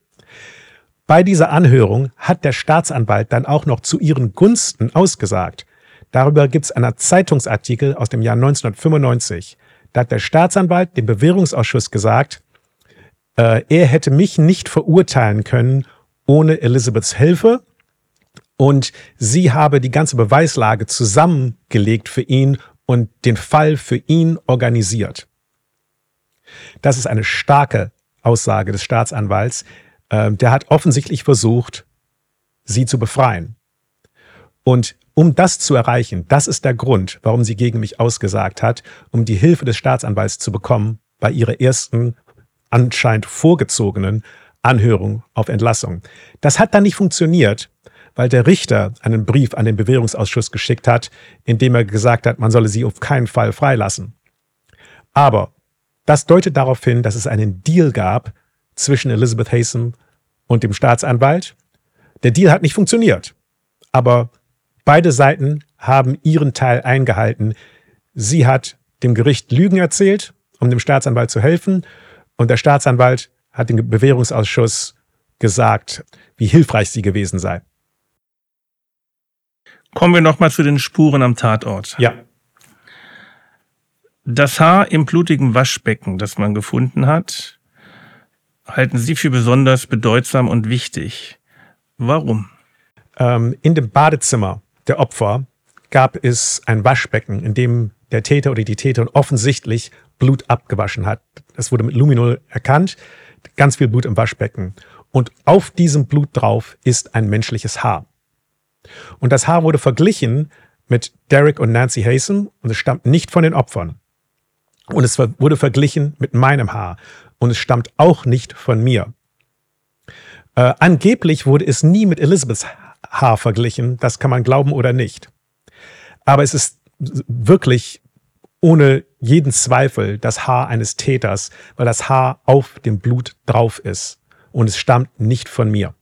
Bei dieser Anhörung hat der Staatsanwalt dann auch noch zu ihren Gunsten ausgesagt. Darüber gibt es einen Zeitungsartikel aus dem Jahr 1995. Da hat der Staatsanwalt dem Bewährungsausschuss gesagt, äh, er hätte mich nicht verurteilen können ohne Elizabeths Hilfe und sie habe die ganze Beweislage zusammengelegt für ihn und den Fall für ihn organisiert. Das ist eine starke Aussage des Staatsanwalts, äh, der hat offensichtlich versucht, sie zu befreien. Und um das zu erreichen, das ist der Grund, warum sie gegen mich ausgesagt hat, um die Hilfe des Staatsanwalts zu bekommen bei ihrer ersten anscheinend vorgezogenen Anhörung auf Entlassung. Das hat dann nicht funktioniert, weil der Richter einen Brief an den Bewährungsausschuss geschickt hat, in dem er gesagt hat, man solle sie auf keinen Fall freilassen. Aber das deutet darauf hin, dass es einen Deal gab zwischen Elizabeth Haysom und dem Staatsanwalt. Der Deal hat nicht funktioniert, aber beide Seiten haben ihren Teil eingehalten. Sie hat dem Gericht Lügen erzählt, um dem Staatsanwalt zu helfen, und der Staatsanwalt hat dem Bewährungsausschuss gesagt, wie hilfreich sie gewesen sei. Kommen wir nochmal zu den Spuren am Tatort. Ja. Das Haar im blutigen Waschbecken, das man gefunden hat, halten Sie für besonders bedeutsam und wichtig. Warum? Ähm, in dem Badezimmer der Opfer gab es ein Waschbecken, in dem der Täter oder die Täterin offensichtlich Blut abgewaschen hat. Das wurde mit Luminol erkannt. Ganz viel Blut im Waschbecken. Und auf diesem Blut drauf ist ein menschliches Haar. Und das Haar wurde verglichen mit Derek und Nancy Haysom und es stammt nicht von den Opfern. Und es wurde verglichen mit meinem Haar und es stammt auch nicht von mir. Äh, angeblich wurde es nie mit Elizabeths Haar verglichen, das kann man glauben oder nicht. Aber es ist wirklich ohne jeden Zweifel das Haar eines Täters, weil das Haar auf dem Blut drauf ist und es stammt nicht von mir.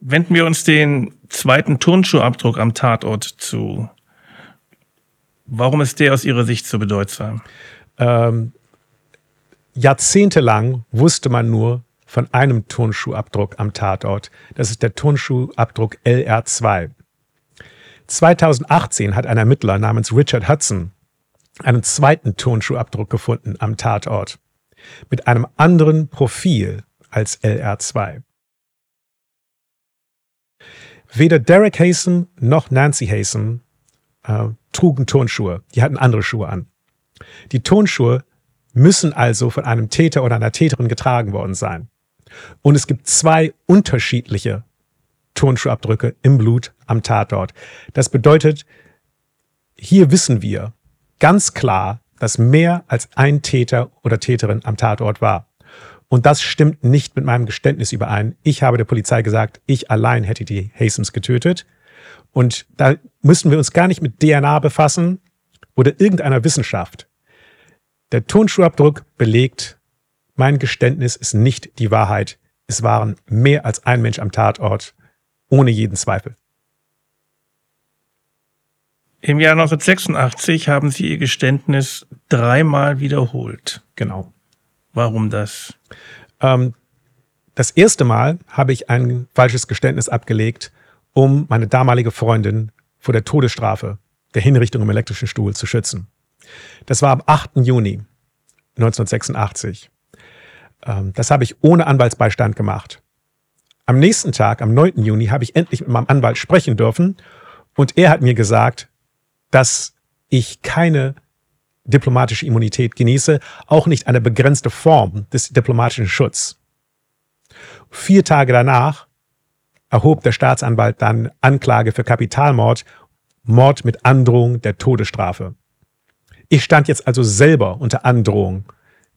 Wenden wir uns den zweiten Turnschuhabdruck am Tatort zu. Warum ist der aus Ihrer Sicht so bedeutsam? Ähm, jahrzehntelang wusste man nur von einem Turnschuhabdruck am Tatort. Das ist der Turnschuhabdruck LR2. 2018 hat ein Ermittler namens Richard Hudson einen zweiten Turnschuhabdruck gefunden am Tatort mit einem anderen Profil als LR2. Weder Derek Haysom noch Nancy Haysom äh, trugen Turnschuhe. Die hatten andere Schuhe an. Die Turnschuhe müssen also von einem Täter oder einer Täterin getragen worden sein. Und es gibt zwei unterschiedliche Turnschuhabdrücke im Blut am Tatort. Das bedeutet, hier wissen wir ganz klar, dass mehr als ein Täter oder Täterin am Tatort war. Und das stimmt nicht mit meinem Geständnis überein. Ich habe der Polizei gesagt, ich allein hätte die Hasems getötet. Und da müssen wir uns gar nicht mit DNA befassen oder irgendeiner Wissenschaft. Der Tonschuhabdruck belegt, mein Geständnis ist nicht die Wahrheit. Es waren mehr als ein Mensch am Tatort, ohne jeden Zweifel. Im Jahr 1986 haben Sie Ihr Geständnis dreimal wiederholt. Genau. Warum das? Ähm, das erste Mal habe ich ein falsches Geständnis abgelegt, um meine damalige Freundin vor der Todesstrafe, der Hinrichtung im elektrischen Stuhl zu schützen. Das war am 8. Juni 1986. Ähm, das habe ich ohne Anwaltsbeistand gemacht. Am nächsten Tag, am 9. Juni, habe ich endlich mit meinem Anwalt sprechen dürfen und er hat mir gesagt, dass ich keine diplomatische Immunität genieße, auch nicht eine begrenzte Form des diplomatischen Schutzes. Vier Tage danach erhob der Staatsanwalt dann Anklage für Kapitalmord, Mord mit Androhung der Todesstrafe. Ich stand jetzt also selber unter Androhung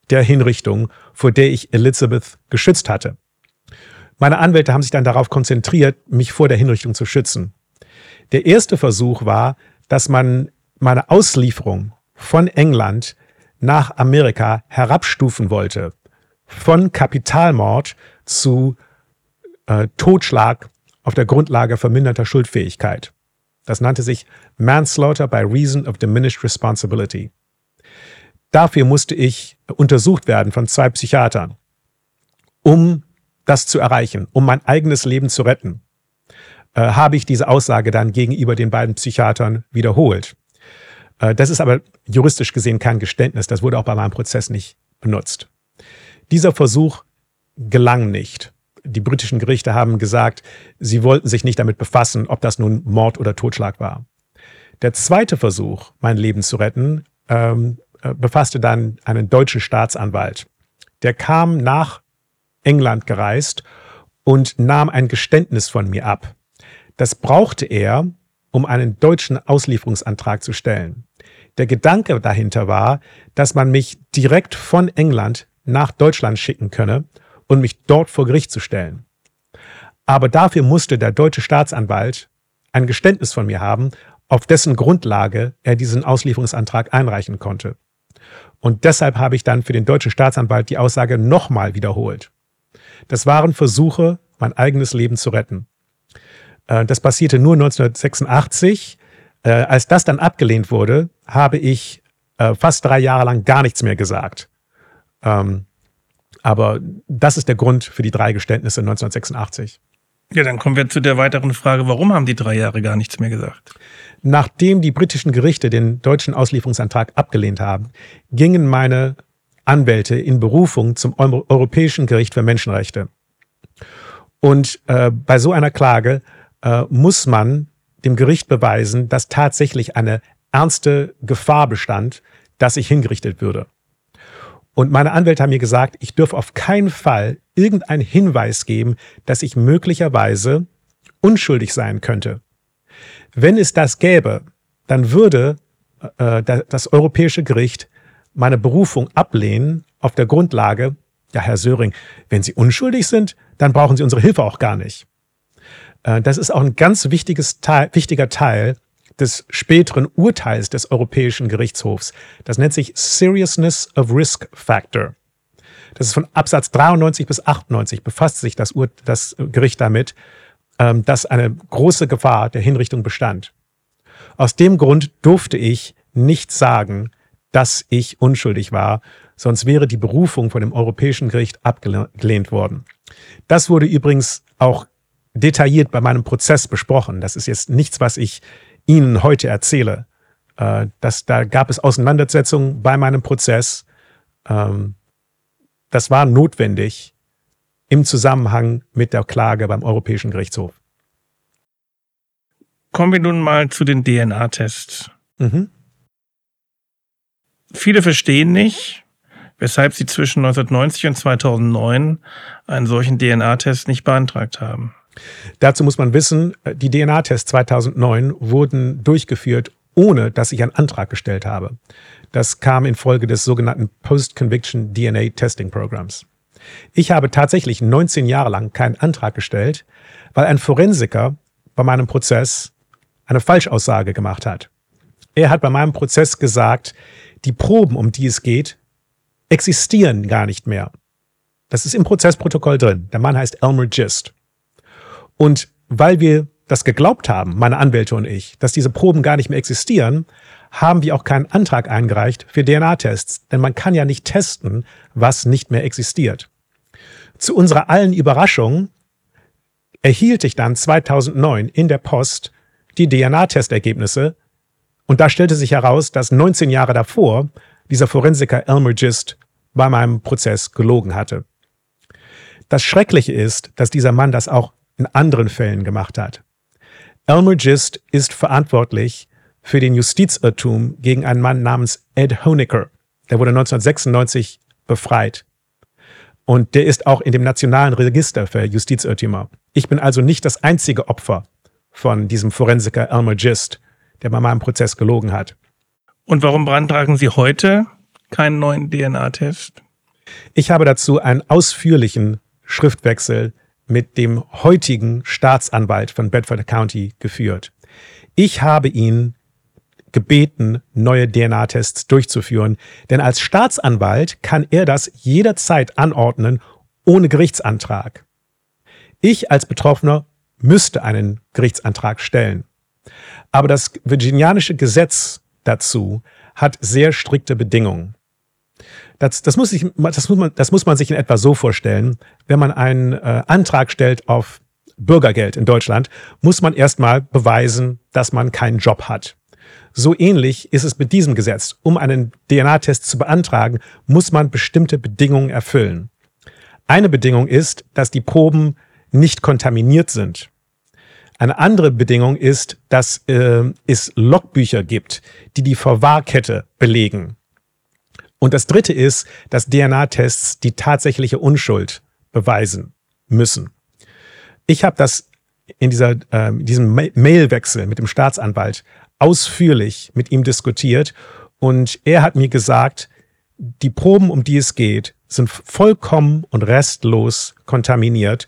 der Hinrichtung, vor der ich Elizabeth geschützt hatte. Meine Anwälte haben sich dann darauf konzentriert, mich vor der Hinrichtung zu schützen. Der erste Versuch war, dass man meine Auslieferung von England nach Amerika herabstufen wollte. Von Kapitalmord zu äh, Totschlag auf der Grundlage verminderter Schuldfähigkeit. Das nannte sich Manslaughter by Reason of Diminished Responsibility. Dafür musste ich untersucht werden von zwei Psychiatern, um das zu erreichen, um mein eigenes Leben zu retten. Äh, habe ich diese Aussage dann gegenüber den beiden Psychiatern wiederholt. Äh, das ist aber juristisch gesehen kein Geständnis. Das wurde auch bei meinem Prozess nicht benutzt. Dieser Versuch gelang nicht. Die britischen Gerichte haben gesagt, sie wollten sich nicht damit befassen, ob das nun Mord oder Totschlag war. Der zweite Versuch, mein Leben zu retten, ähm, äh, befasste dann einen deutschen Staatsanwalt, der kam nach England gereist und nahm ein Geständnis von mir ab. Das brauchte er, um einen deutschen Auslieferungsantrag zu stellen. Der Gedanke dahinter war, dass man mich direkt von England nach Deutschland schicken könne und mich dort vor Gericht zu stellen. Aber dafür musste der deutsche Staatsanwalt ein Geständnis von mir haben, auf dessen Grundlage er diesen Auslieferungsantrag einreichen konnte. Und deshalb habe ich dann für den deutschen Staatsanwalt die Aussage nochmal wiederholt. Das waren Versuche, mein eigenes Leben zu retten. Äh, das passierte nur 1986. Äh, als das dann abgelehnt wurde, habe ich äh, fast drei Jahre lang gar nichts mehr gesagt. Ähm, aber das ist der Grund für die drei Geständnisse 1986. Ja, dann kommen wir zu der weiteren Frage, warum haben die drei Jahre gar nichts mehr gesagt? Nachdem die britischen Gerichte den deutschen Auslieferungsantrag abgelehnt haben, gingen meine Anwälte in Berufung zum Europäischen Gericht für Menschenrechte. Und äh, bei so einer Klage äh, muss man dem Gericht beweisen, dass tatsächlich eine ernste Gefahr bestand, dass ich hingerichtet würde. Und meine Anwälte haben mir gesagt, ich dürfe auf keinen Fall irgendeinen Hinweis geben, dass ich möglicherweise unschuldig sein könnte. Wenn es das gäbe, dann würde äh, das Europäische Gericht meine Berufung ablehnen auf der Grundlage, ja, Herr Söring, wenn Sie unschuldig sind, dann brauchen Sie unsere Hilfe auch gar nicht. Äh, das ist auch ein ganz wichtiges Teil, wichtiger Teil des späteren Urteils des Europäischen Gerichtshofs. Das nennt sich Seriousness of Risk Factor. Das ist von Absatz 93 bis 98 befasst sich das, Ur das Gericht damit, ähm, dass eine große Gefahr der Hinrichtung bestand. Aus dem Grund durfte ich nicht sagen, dass ich unschuldig war, sonst wäre die Berufung von dem Europäischen Gericht abgelehnt worden. Das wurde übrigens auch detailliert bei meinem Prozess besprochen. Das ist jetzt nichts, was ich Ihnen heute erzähle. Äh, das, da gab es Auseinandersetzungen bei meinem Prozess. Ähm, das war notwendig im Zusammenhang mit der Klage beim Europäischen Gerichtshof. Kommen wir nun mal zu den DNA-Tests. Mhm. Viele verstehen nicht, weshalb sie zwischen 1990 und 2009 einen solchen DNA-Test nicht beantragt haben. Dazu muss man wissen, die DNA-Tests 2009 wurden durchgeführt, ohne dass ich einen Antrag gestellt habe. Das kam infolge des sogenannten Post-Conviction DNA Testing Programs. Ich habe tatsächlich 19 Jahre lang keinen Antrag gestellt, weil ein Forensiker bei meinem Prozess eine Falschaussage gemacht hat. Er hat bei meinem Prozess gesagt, die Proben, um die es geht, existieren gar nicht mehr. Das ist im Prozessprotokoll drin. Der Mann heißt Elmer Gist. Und weil wir das geglaubt haben, meine Anwälte und ich, dass diese Proben gar nicht mehr existieren, haben wir auch keinen Antrag eingereicht für DNA-Tests. Denn man kann ja nicht testen, was nicht mehr existiert. Zu unserer allen Überraschung erhielt ich dann 2009 in der Post die DNA-Testergebnisse und da stellte sich heraus, dass 19 Jahre davor dieser Forensiker Elmer Gist bei meinem Prozess gelogen hatte. Das Schreckliche ist, dass dieser Mann das auch in anderen Fällen gemacht hat. Elmer Gist ist verantwortlich für den Justizirrtum gegen einen Mann namens Ed Honecker. Der wurde 1996 befreit. Und der ist auch in dem Nationalen Register für Justizirrtümer. Ich bin also nicht das einzige Opfer von diesem Forensiker Elmer Gist, der bei meinem Prozess gelogen hat. Und warum beantragen Sie heute keinen neuen DNA-Test? Ich habe dazu einen ausführlichen Schriftwechsel mit dem heutigen Staatsanwalt von Bedford County geführt. Ich habe ihn gebeten, neue DNA-Tests durchzuführen, denn als Staatsanwalt kann er das jederzeit anordnen, ohne Gerichtsantrag. Ich als Betroffener müsste einen Gerichtsantrag stellen. Aber das virginianische Gesetz dazu hat sehr strikte Bedingungen. Das, das, muss ich, das, muss man, das muss man sich in etwa so vorstellen. Wenn man einen äh, Antrag stellt auf Bürgergeld in Deutschland, muss man erstmal beweisen, dass man keinen Job hat. So ähnlich ist es mit diesem Gesetz. Um einen DNA-Test zu beantragen, muss man bestimmte Bedingungen erfüllen. Eine Bedingung ist, dass die Proben nicht kontaminiert sind. Eine andere Bedingung ist, dass äh, es Logbücher gibt, die die Verwahrkette belegen. Und das Dritte ist, dass DNA-Tests die tatsächliche Unschuld beweisen müssen. Ich habe das in dieser, äh, diesem Mailwechsel mit dem Staatsanwalt ausführlich mit ihm diskutiert und er hat mir gesagt, die Proben, um die es geht, sind vollkommen und restlos kontaminiert,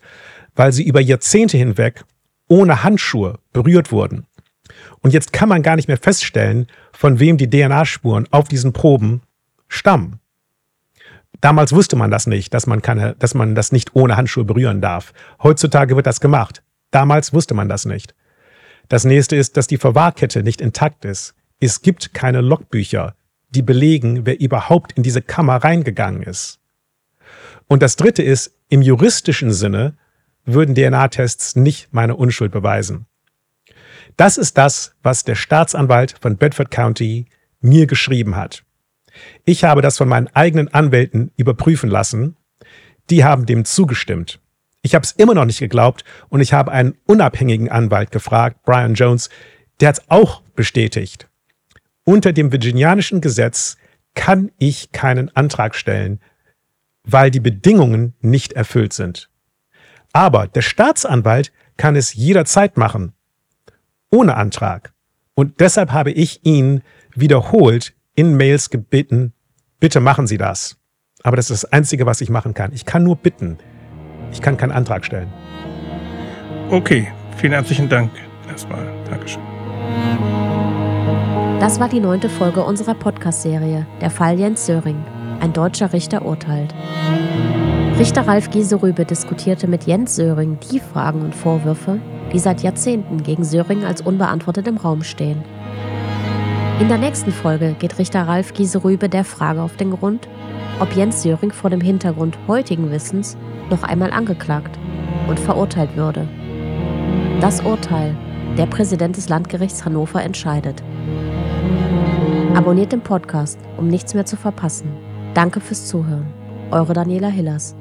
weil sie über Jahrzehnte hinweg ohne Handschuhe berührt wurden. Und jetzt kann man gar nicht mehr feststellen, von wem die DNA-Spuren auf diesen Proben stammen. Damals wusste man das nicht, dass man, keine, dass man das nicht ohne Handschuhe berühren darf. Heutzutage wird das gemacht. Damals wusste man das nicht. Das nächste ist, dass die Verwahrkette nicht intakt ist. Es gibt keine Logbücher, die belegen, wer überhaupt in diese Kammer reingegangen ist. Und das dritte ist, im juristischen Sinne würden DNA-Tests nicht meine Unschuld beweisen. Das ist das, was der Staatsanwalt von Bedford County mir geschrieben hat. Ich habe das von meinen eigenen Anwälten überprüfen lassen. Die haben dem zugestimmt. Ich habe es immer noch nicht geglaubt und ich habe einen unabhängigen Anwalt gefragt, Brian Jones, der hat es auch bestätigt. Unter dem virginianischen Gesetz kann ich keinen Antrag stellen, weil die Bedingungen nicht erfüllt sind. Aber der Staatsanwalt kann es jederzeit machen, ohne Antrag. Und deshalb habe ich ihn wiederholt in Mails gebeten, bitte machen Sie das. Aber das ist das Einzige, was ich machen kann. Ich kann nur bitten. Ich kann keinen Antrag stellen. Okay, vielen herzlichen Dank erstmal. Dankeschön. Das war die neunte Folge unserer Podcast-Serie, der Fall Jens Söring. Ein deutscher Richter urteilt. Richter Ralf Gieserübe diskutierte mit Jens Söring die Fragen und Vorwürfe, die seit Jahrzehnten gegen Söring als unbeantwortet im Raum stehen. In der nächsten Folge geht Richter Ralf Gieserübe der Frage auf den Grund, ob Jens Söring vor dem Hintergrund heutigen Wissens noch einmal angeklagt und verurteilt würde. Das Urteil, der Präsident des Landgerichts Hannover entscheidet. Abonniert den Podcast, um nichts mehr zu verpassen. Danke fürs Zuhören. Eure Daniela Hillers.